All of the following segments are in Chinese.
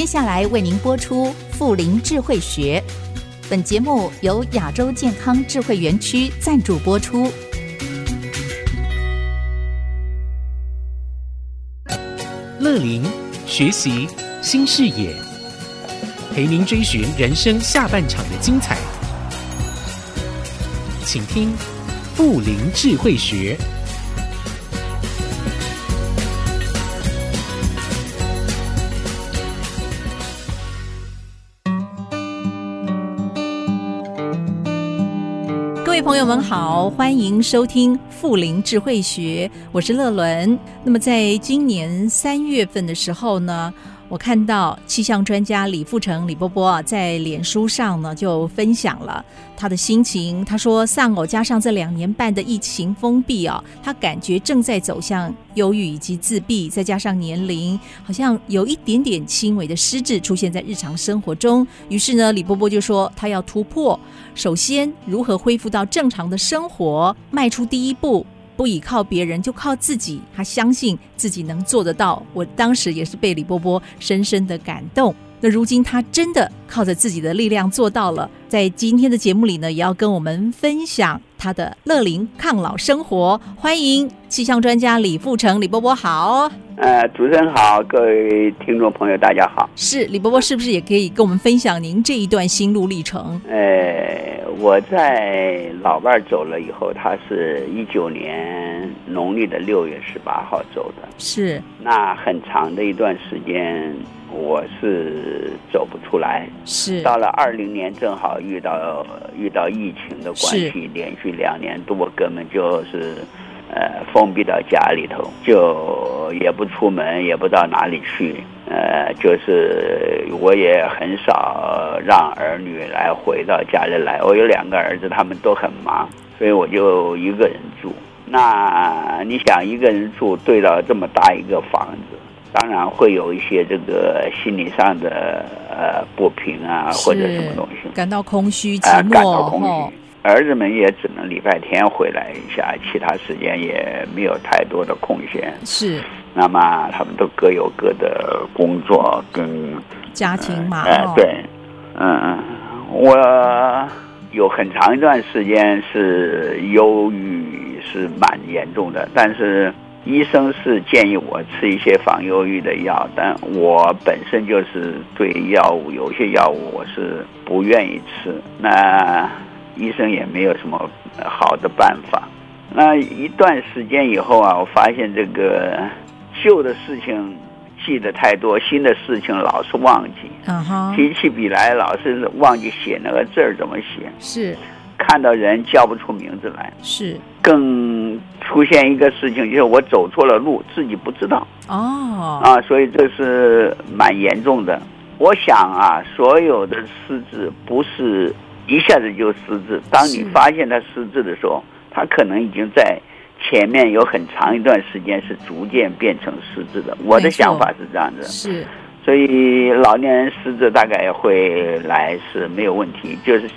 接下来为您播出《妇龄智慧学》，本节目由亚洲健康智慧园区赞助播出。乐林学习新视野，陪您追寻人生下半场的精彩。请听《妇龄智慧学》。朋友们好，欢迎收听《富林智慧学》，我是乐伦。那么，在今年三月份的时候呢，我看到气象专家李富成李波波啊，在脸书上呢就分享了他的心情。他说，丧偶加上这两年半的疫情封闭啊，他感觉正在走向忧郁以及自闭，再加上年龄，好像有一点点轻微的失智出现在日常生活中。于是呢，李波波就说他要突破，首先如何恢复到正常的生活，迈出第一步。不依靠别人，就靠自己。他相信自己能做得到。我当时也是被李波波深深的感动。那如今他真的靠着自己的力量做到了。在今天的节目里呢，也要跟我们分享他的乐龄抗老生活。欢迎气象专家李富成，李波波好。呃，主持人好，各位听众朋友大家好。是李波波，是不是也可以跟我们分享您这一段心路历程？呃。我在老伴儿走了以后，他是一九年农历的六月十八号走的。是。那很长的一段时间，我是走不出来。是。到了二零年，正好遇到遇到疫情的关系，连续两年多，根本就是。呃，封闭到家里头，就也不出门，也不到哪里去。呃，就是我也很少让儿女来回到家里来。我有两个儿子，他们都很忙，所以我就一个人住。那你想，一个人住对到这么大一个房子，当然会有一些这个心理上的呃不平啊，或者什么东西，感到空虚、寂寞，感到空虚。儿子们也只能礼拜天回来一下，其他时间也没有太多的空闲。是，那么他们都各有各的工作跟家庭嘛。哎、呃，对，嗯，我有很长一段时间是忧郁是蛮严重的，但是医生是建议我吃一些防忧郁的药，但我本身就是对药物有些药物我是不愿意吃。那医生也没有什么好的办法。那一段时间以后啊，我发现这个旧的事情记得太多，新的事情老是忘记。嗯哼。提起笔来老是忘记写那个字儿怎么写。是。看到人叫不出名字来。是。更出现一个事情，就是我走错了路，自己不知道。哦。啊，所以这是蛮严重的。我想啊，所有的失智不是。一下子就失智。当你发现他失智的时候，他可能已经在前面有很长一段时间是逐渐变成失智的。我的想法是这样子。是，所以老年人失智大概会来是没有问题，就是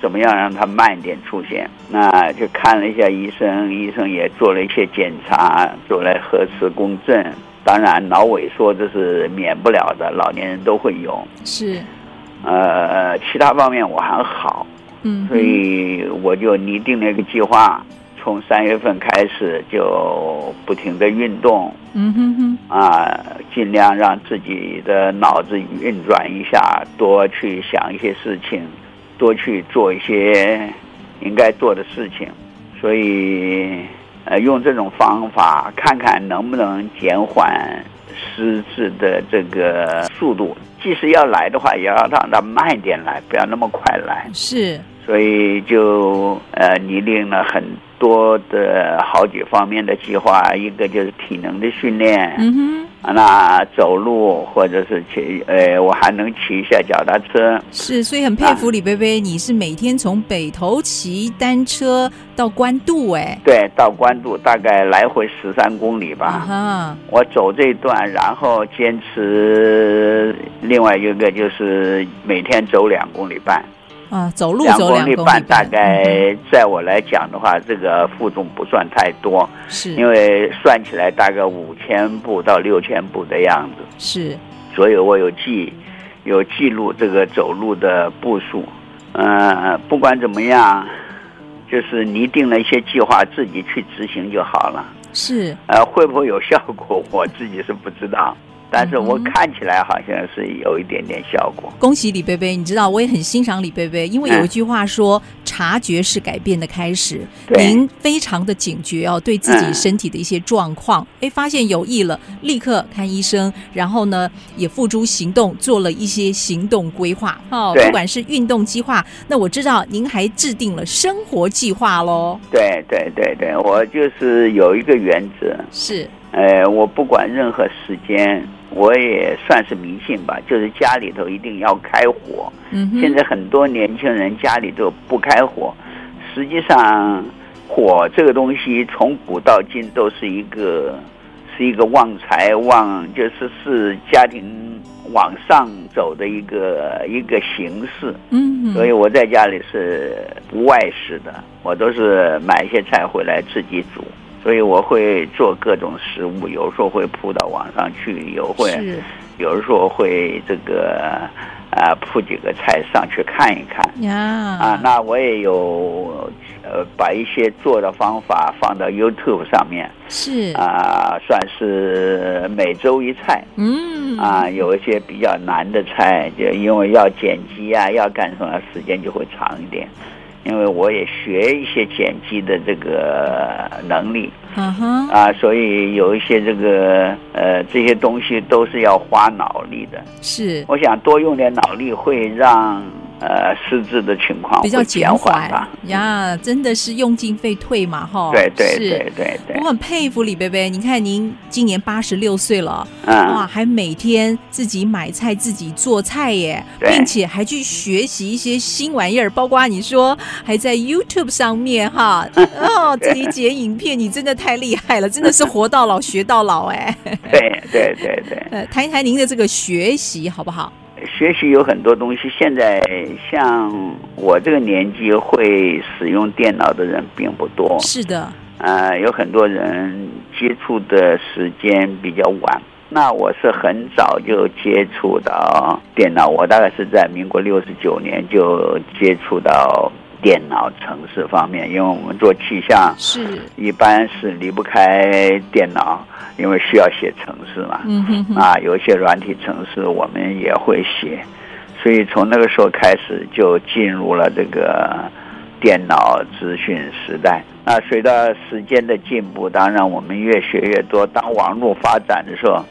怎么样让他慢一点出现。那就看了一下医生，医生也做了一些检查，做了核磁共振。当然，脑萎缩这是免不了的，老年人都会有。是。呃，其他方面我还好，嗯，所以我就拟定了一个计划，从三月份开始就不停的运动，嗯哼哼，啊，尽量让自己的脑子运转一下，多去想一些事情，多去做一些应该做的事情，所以呃，用这种方法看看能不能减缓失智的这个速度。即使要来的话，也要让他慢一点来，不要那么快来。是，所以就呃拟定了很多的好几方面的计划，一个就是体能的训练。嗯哼。那走路或者是骑，呃，我还能骑一下脚踏车。是，所以很佩服李伯伯，你是每天从北头骑单车到关渡，哎，对，到关渡大概来回十三公里吧。啊，我走这一段，然后坚持另外一个就是每天走两公里半。啊，走路走两公里半，大概在我来讲的话，这个负重不算太多，是，因为算起来大概五千步到六千步的样子。是，所以我有记有记录这个走路的步数。嗯，不管怎么样，就是拟定了一些计划，自己去执行就好了。是，呃，会不会有效果，我自己是不知道。但是我看起来好像是有一点点效果。恭喜李贝贝，你知道我也很欣赏李贝贝，因为有一句话说：“嗯、察觉是改变的开始。”您非常的警觉哦，对自己身体的一些状况，哎、嗯，发现有异了，立刻看医生，然后呢也付诸行动，做了一些行动规划。哦，不管是运动计划，那我知道您还制定了生活计划喽。对对对对，我就是有一个原则是，呃，我不管任何时间。我也算是迷信吧，就是家里头一定要开火。嗯，现在很多年轻人家里都不开火，实际上火这个东西从古到今都是一个是一个旺财旺，就是是家庭往上走的一个一个形式。嗯，所以我在家里是不外食的，我都是买一些菜回来自己煮。所以我会做各种食物，有时候会铺到网上去，有会，有的时候会这个啊铺几个菜上去看一看。呀啊，那我也有呃把一些做的方法放到 YouTube 上面。是啊，算是每周一菜。嗯啊，有一些比较难的菜，就因为要剪辑啊，要干什么，时间就会长一点。因为我也学一些剪辑的这个能力，嗯哼，啊，所以有一些这个呃这些东西都是要花脑力的。是，我想多用点脑力会让。呃，失智的情况比较减缓吧呀，真的是用进废退嘛，哈。对对对对对。我很佩服李贝贝，你看您今年八十六岁了，嗯，哇，还每天自己买菜自己做菜耶，并且还去学习一些新玩意儿，包括你说还在 YouTube 上面哈，哦，自己剪影片，你真的太厉害了，真的是活到老学到老哎。对对对对。呃，谈一谈您的这个学习好不好？学习有很多东西，现在像我这个年纪会使用电脑的人并不多。是的，呃，有很多人接触的时间比较晚。那我是很早就接触到电脑，我大概是在民国六十九年就接触到电脑城市方面，因为我们做气象是一般是离不开电脑。因为需要写程式嘛，嗯哼哼，啊，有一些软体程式我们也会写，所以从那个时候开始就进入了这个电脑资讯时代。那随着时间的进步，当然我们越学越多。当网络发展的时候，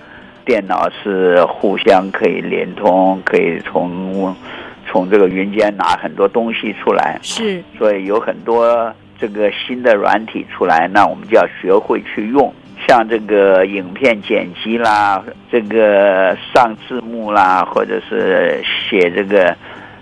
电脑是互相可以连通，可以从从这个云间拿很多东西出来。是，所以有很多这个新的软体出来，那我们就要学会去用。像这个影片剪辑啦，这个上字幕啦，或者是写这个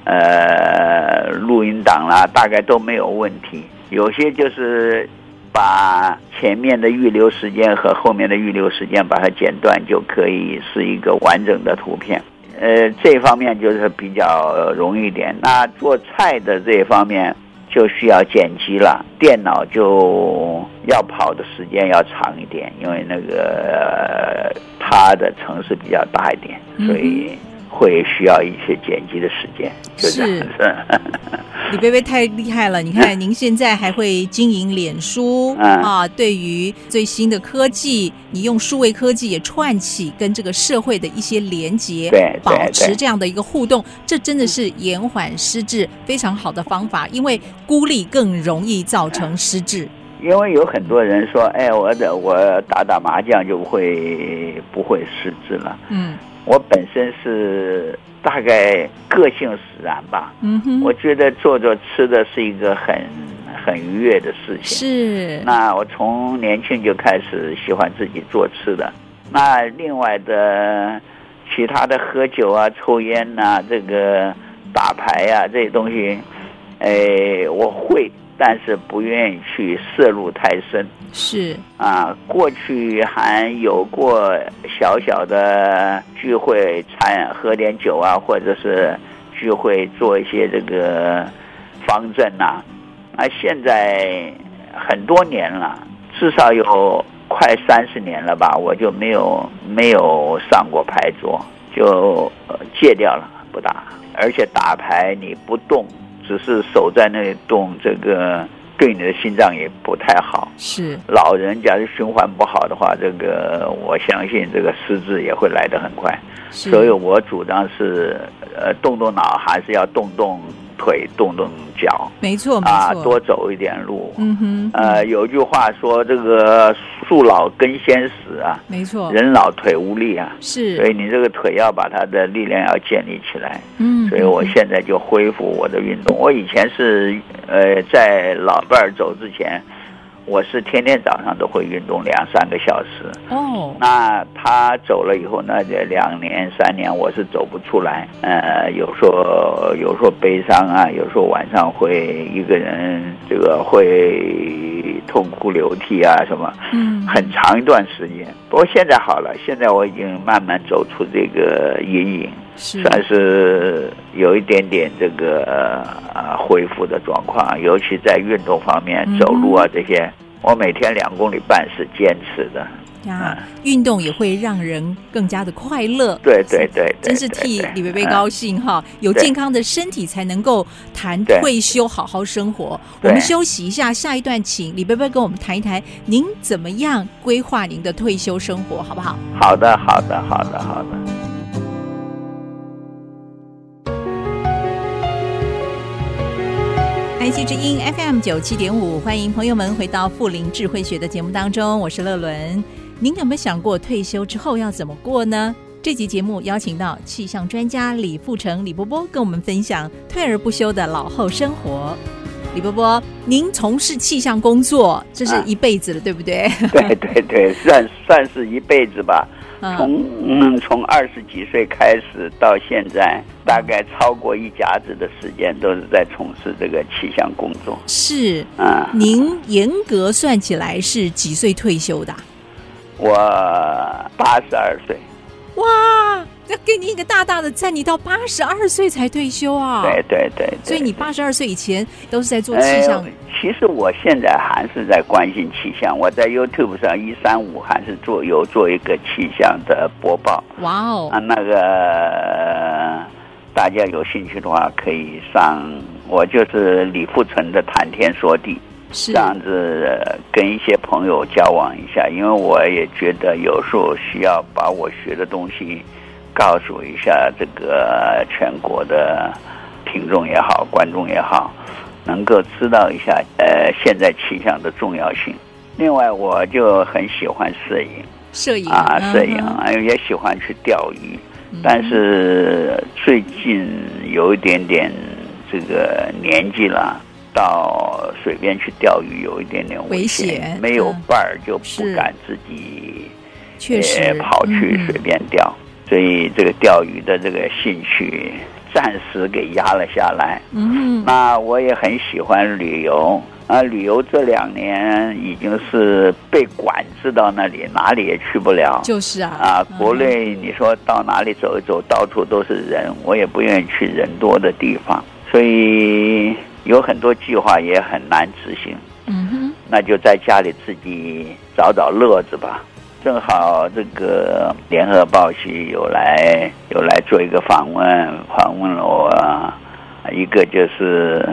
呃录音档啦，大概都没有问题。有些就是把前面的预留时间和后面的预留时间把它剪断，就可以是一个完整的图片。呃，这方面就是比较容易一点。那做菜的这方面。就需要剪辑了，电脑就要跑的时间要长一点，因为那个它的城市比较大一点，所以会需要一些剪辑的时间。就这样子。是。李伯伯太厉害了！你看，您现在还会经营脸书、嗯、啊？对于最新的科技，你用数位科技也串起跟这个社会的一些连接，对，保持这样的一个互动，这真的是延缓失智非常好的方法。因为孤立更容易造成失智。因为有很多人说：“哎，我的我打打麻将就会不会失智了？”嗯，我本身是。大概个性使然吧。嗯哼，我觉得做做吃的是一个很很愉悦的事情。是。那我从年轻就开始喜欢自己做吃的。那另外的其他的喝酒啊、抽烟呐、啊、这个打牌呀、啊、这些东西，哎，我会。但是不愿意去涉入太深，是啊，过去还有过小小的聚会，餐喝点酒啊，或者是聚会做一些这个方阵呐、啊。啊，现在很多年了，至少有快三十年了吧，我就没有没有上过牌桌。就戒掉了，不打。而且打牌你不动，只是守在那里动，这个对你的心脏也不太好。是老人假如循环不好的话，这个我相信这个失智也会来得很快。所以我主张是，呃，动动脑，还是要动动。腿动动脚，没错，啊，多走一点路。嗯哼，呃，有句话说，这个树老根先死啊，没错，人老腿无力啊，是，所以你这个腿要把它的力量要建立起来。嗯，所以我现在就恢复我的运动。我以前是呃，在老伴儿走之前。我是天天早上都会运动两三个小时哦。那他走了以后，那这两年三年我是走不出来。呃，有时候有时候悲伤啊，有时候晚上会一个人这个会痛哭流涕啊什么。嗯，很长一段时间。不过现在好了，现在我已经慢慢走出这个阴影。是算是有一点点这个呃恢复的状况，尤其在运动方面，走路啊这些，我每天两公里半是坚持的。呀，运动也会让人更加的快乐。对对对，真是替李贝贝高兴哈！有健康的身体才能够谈退休，好好生活。我们休息一下，下一段请李伯伯跟我们谈一谈，您怎么样规划您的退休生活，好不好？好的，好的，好的，好的。爱惜之音 FM 九七点五，欢迎朋友们回到富林智慧学的节目当中，我是乐伦。您有没有想过退休之后要怎么过呢？这集节目邀请到气象专家李富成李波波跟我们分享退而不休的老后生活。李波波，您从事气象工作，这是一辈子了，啊、对不对？对对对，算算是一辈子吧。从嗯，从二十几岁开始到现在，大概超过一甲子的时间都是在从事这个气象工作。是啊，您严格算起来是几岁退休的？我八十二岁。哇！要给你一个大大的赞，你到八十二岁才退休啊？对对对，对，所以你八十二岁以前都是在做气象。哎，其实我现在还是在关心气象，我在 YouTube 上一三五还是做有做一个气象的播报。哇哦！啊，那个大家有兴趣的话可以上，我就是李富成的谈天说地，是这样子跟一些朋友交往一下，因为我也觉得有时候需要把我学的东西。告诉一下这个全国的听众也好，观众也好，能够知道一下呃现在气象的重要性。另外，我就很喜欢摄影，摄影啊，摄影啊，也喜欢去钓鱼，嗯。但是最近有一点点这个年纪了，到水边去钓鱼有一点点危险，危险没有伴儿就不敢自己确实跑去水边钓。嗯所以这个钓鱼的这个兴趣暂时给压了下来。嗯，那我也很喜欢旅游啊，旅游这两年已经是被管制到那里，哪里也去不了。就是啊，啊，国内你说到哪里走一走，到处都是人，我也不愿意去人多的地方，所以有很多计划也很难执行。嗯哼，那就在家里自己找找乐子吧。正好这个联合报系有来有来做一个访问，访问了我，一个就是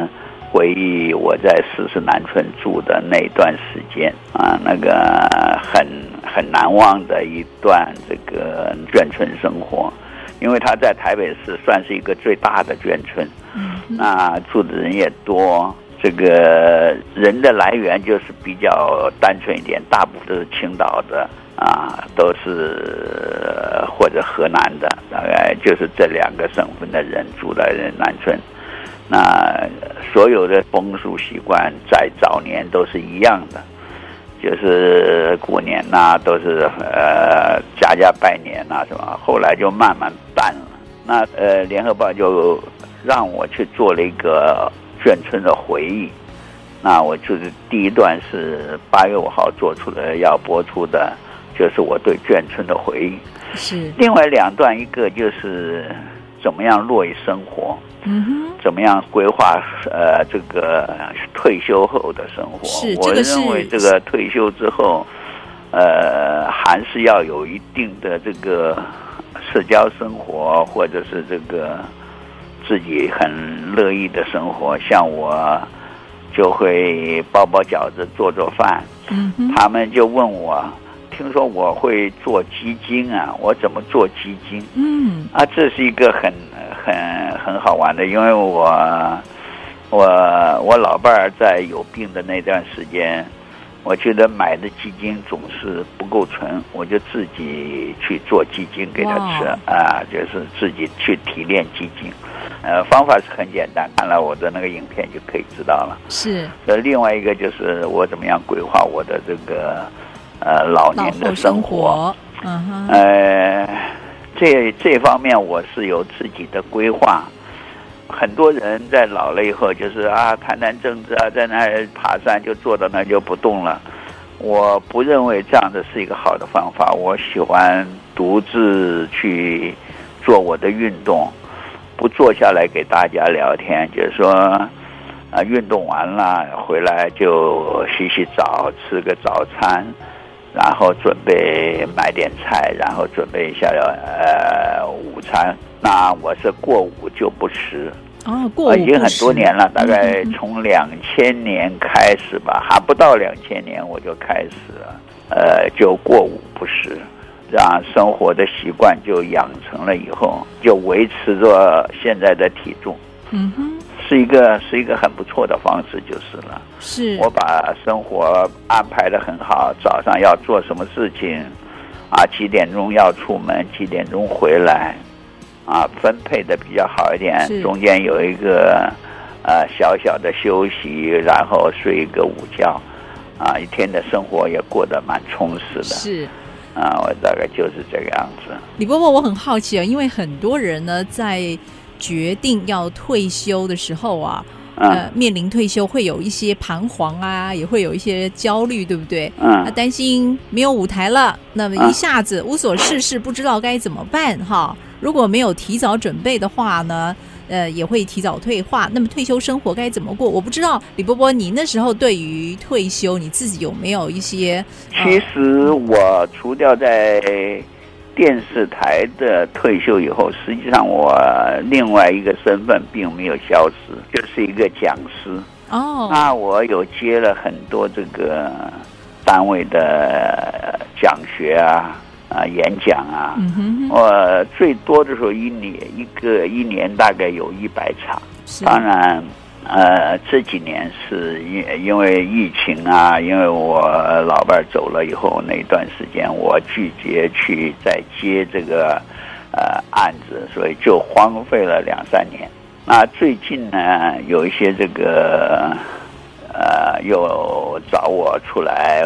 回忆我在四十南村住的那段时间啊，那个很很难忘的一段这个眷村生活，因为他在台北市算是一个最大的眷村，那住的人也多。这个人的来源就是比较单纯一点，大部分都是青岛的啊，都是或者河南的，大概就是这两个省份的人住在南村。那所有的风俗习惯在早年都是一样的，就是过年呐、都是呃家家拜年呐、啊，什么，后来就慢慢淡了。那呃，联合报就让我去做了一个。眷村的回忆，那我就是第一段是八月五号做出的，要播出的，就是我对眷村的回忆。是另外两段，一个就是怎么样落于生活，嗯哼，怎么样规划呃这个退休后的生活。是，我认为这个退休之后，呃，还是要有一定的这个社交生活，或者是这个自己很乐意的生活，像我就会包包饺子，做做饭。他们就问我，听说我会做鸡精啊？我怎么做鸡精？嗯，啊，这是一个很很很好玩的，因为我我我老伴儿在有病的那段时间。我觉得买的鸡精总是不够纯，我就自己去做鸡精给他吃啊，就是自己去提炼鸡精。呃，方法是很简单，看了我的那个影片就可以知道了。是。呃，另外一个就是我怎么样规划我的这个呃老年的生活。嗯哼。呃，这这方面我是有自己的规划。很多人在老了以后，就是啊，谈谈政治啊，在那儿爬山就坐到那就不动了。我不认为这样的是一个好的方法。我喜欢独自去做我的运动，不坐下来给大家聊天。就是说，啊，运动完了回来就洗洗澡，吃个早餐，然后准备买点菜，然后准备一下呃午餐。那我是过午就不食哦，过午，已经很多年了，大概从两千年开始吧，还不到两千年我就开始了，呃，就过午不食，让生活的习惯就养成了，以后就维持着现在的体重。嗯哼，是一个是一个很不错的方式，就是了。是我把生活安排的很好，早上要做什么事情，啊，几点钟要出门，几点钟回来。啊，分配的比较好一点，中间有一个呃小小的休息，然后睡一个午觉，啊，一天的生活也过得蛮充实的。是，啊，我大概就是这个样子。李伯伯，我很好奇啊，因为很多人呢在决定要退休的时候啊，嗯、呃，面临退休会有一些彷徨啊，也会有一些焦虑，对不对？嗯，他担心没有舞台了，那么一下子无所事事，不知道该怎么办哈。如果没有提早准备的话呢，呃，也会提早退化。那么退休生活该怎么过？我不知道，李伯伯，你那时候对于退休，你自己有没有一些？其实我除掉在电视台的退休以后，实际上我另外一个身份并没有消失，就是一个讲师。哦，那我有接了很多这个单位的讲学啊。啊，演讲啊，嗯哼哼，我最多的时候一年一个一年大概有一百场。当然，呃，这几年是因因为疫情啊，因为我老伴儿走了以后，那一段时间我拒绝去再接这个呃案子，所以就荒废了两三年。那最近呢，有一些这个呃，又找我出来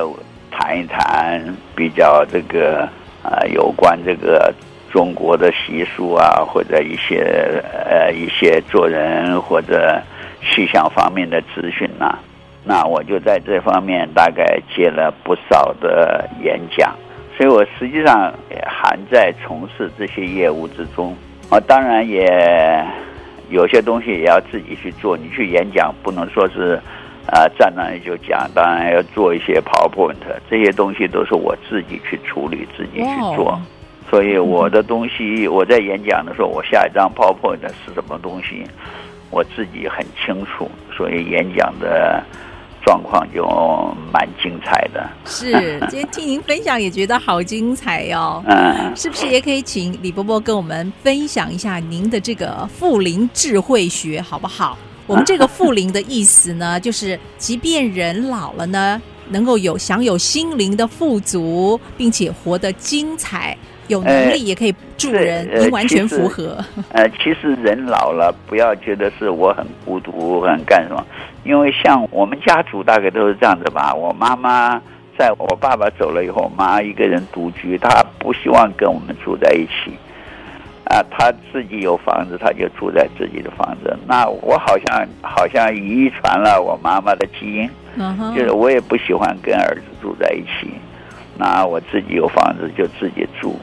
谈一谈，比较这个。啊，有关这个中国的习俗啊，或者一些呃一些做人或者气象方面的资讯呐，那我就在这方面大概接了不少的演讲，所以我实际上也还在从事这些业务之中。啊，当然也有些东西也要自己去做，你去演讲不能说是。啊，站那里就讲，当然要做一些 PowerPoint，这些东西都是我自己去处理，自己去做。所以我的东西，我在演讲的时候，我下一张 PowerPoint 是什么东西，我自己很清楚。所以演讲的状况就蛮精彩的。是，今天听您分享也觉得好精彩哦。嗯，是不是也可以请李伯伯跟我们分享一下您的这个富林智慧学，好不好？我们这个富灵的意思呢，就是即便人老了呢，能够有享有心灵的富足，并且活得精彩，有能力也可以助人，您、呃、完全符合。呃，其实人老了，不要觉得是我很孤独，很干什么，因为像我们家族大概都是这样子吧。我妈妈在我爸爸走了以后，妈一个人独居，她不希望跟我们住在一起。啊，他自己有房子，他就住在自己的房子。那我好像好像遗传了我妈妈的基因，uh huh. 就是我也不喜欢跟儿子住在一起。那我自己有房子就自己住。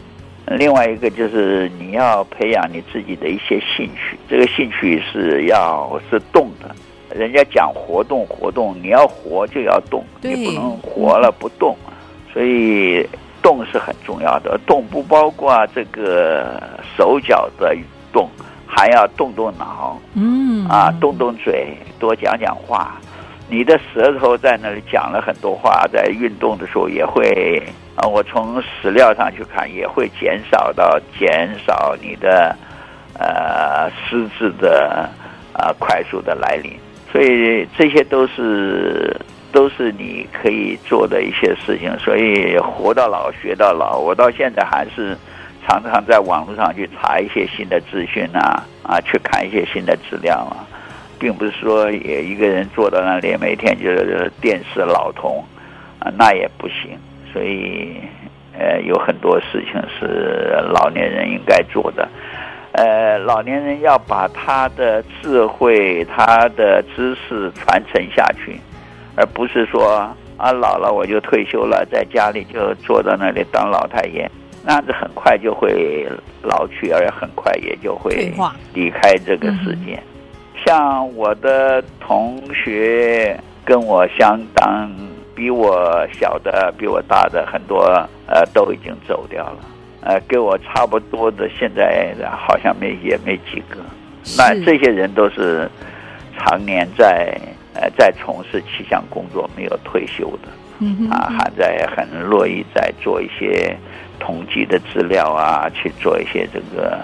另外一个就是你要培养你自己的一些兴趣，这个兴趣是要是动的。人家讲活动活动，你要活就要动，你不能活了不动。所以动是很重要的，动不包括这个手脚的动，还要动动脑，嗯啊，动动嘴，多讲讲话。你的舌头在那里讲了很多话，在运动的时候也会啊，我从史料上去看，也会减少到减少你的呃失智的啊快速的来临。所以这些都是。都是你可以做的一些事情，所以活到老学到老。我到现在还是常常在网络上去查一些新的资讯啊，啊，去看一些新的资料啊，并不是说也一个人坐到那里每天就是电视老通啊，那也不行。所以呃，有很多事情是老年人应该做的。呃，老年人要把他的智慧、他的知识传承下去。而不是说啊，老了我就退休了，在家里就坐在那里当老太爷，那样子很快就会老去，而很快也就会离开这个世界。像我的同学跟我相当，比我小的、比我大的很多，呃，都已经走掉了。呃，跟我差不多的，现在好像没也没几个。那这些人都是常年在。呃，在从事气象工作没有退休的，嗯，啊，还在很乐意在做一些统计的资料啊，去做一些这个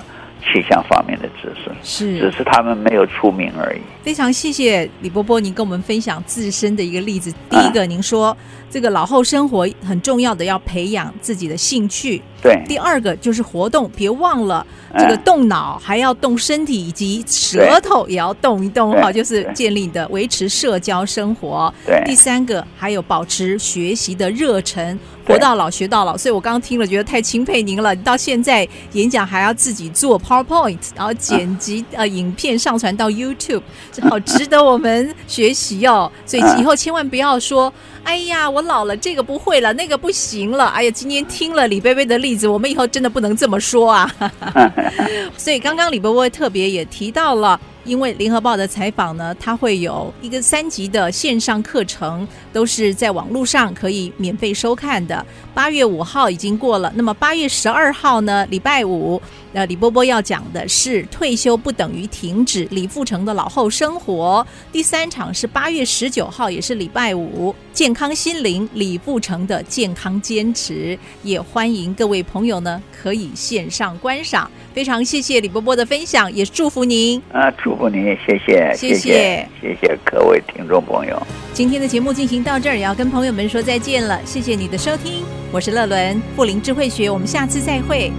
气象方面的知识，是，只是他们没有出名而已。非常谢谢李波波，您跟我们分享自身的一个例子。第一个，您说。啊这个老后生活很重要的，要培养自己的兴趣。对，第二个就是活动，别忘了这个动脑，还要动身体，以及舌头也要动一动哈，就是建立的维持社交生活。对，第三个还有保持学习的热忱，活到老学到老。所以我刚刚听了，觉得太钦佩您了。你到现在演讲还要自己做 PowerPoint，然后剪辑呃影片上传到 YouTube，好值得我们学习哦。所以以后千万不要说。哎呀，我老了，这个不会了，那个不行了。哎呀，今天听了李贝贝的例子，我们以后真的不能这么说啊。所以刚刚李伯伯特别也提到了。因为联合报的采访呢，它会有一个三级的线上课程，都是在网络上可以免费收看的。八月五号已经过了，那么八月十二号呢，礼拜五，呃，李波波要讲的是退休不等于停止，李富成的老后生活。第三场是八月十九号，也是礼拜五，健康心灵，李富成的健康坚持，也欢迎各位朋友呢可以线上观赏。非常谢谢李波波的分享，也祝福您啊，祝福您，谢谢，谢谢，谢谢各位听众朋友。今天的节目进行到这儿，也要跟朋友们说再见了。谢谢你的收听，我是乐伦，富林智慧学，我们下次再会。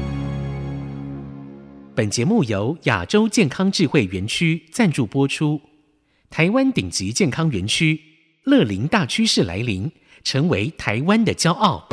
本节目由亚洲健康智慧园区赞助播出，台湾顶级健康园区乐龄大趋势来临，成为台湾的骄傲。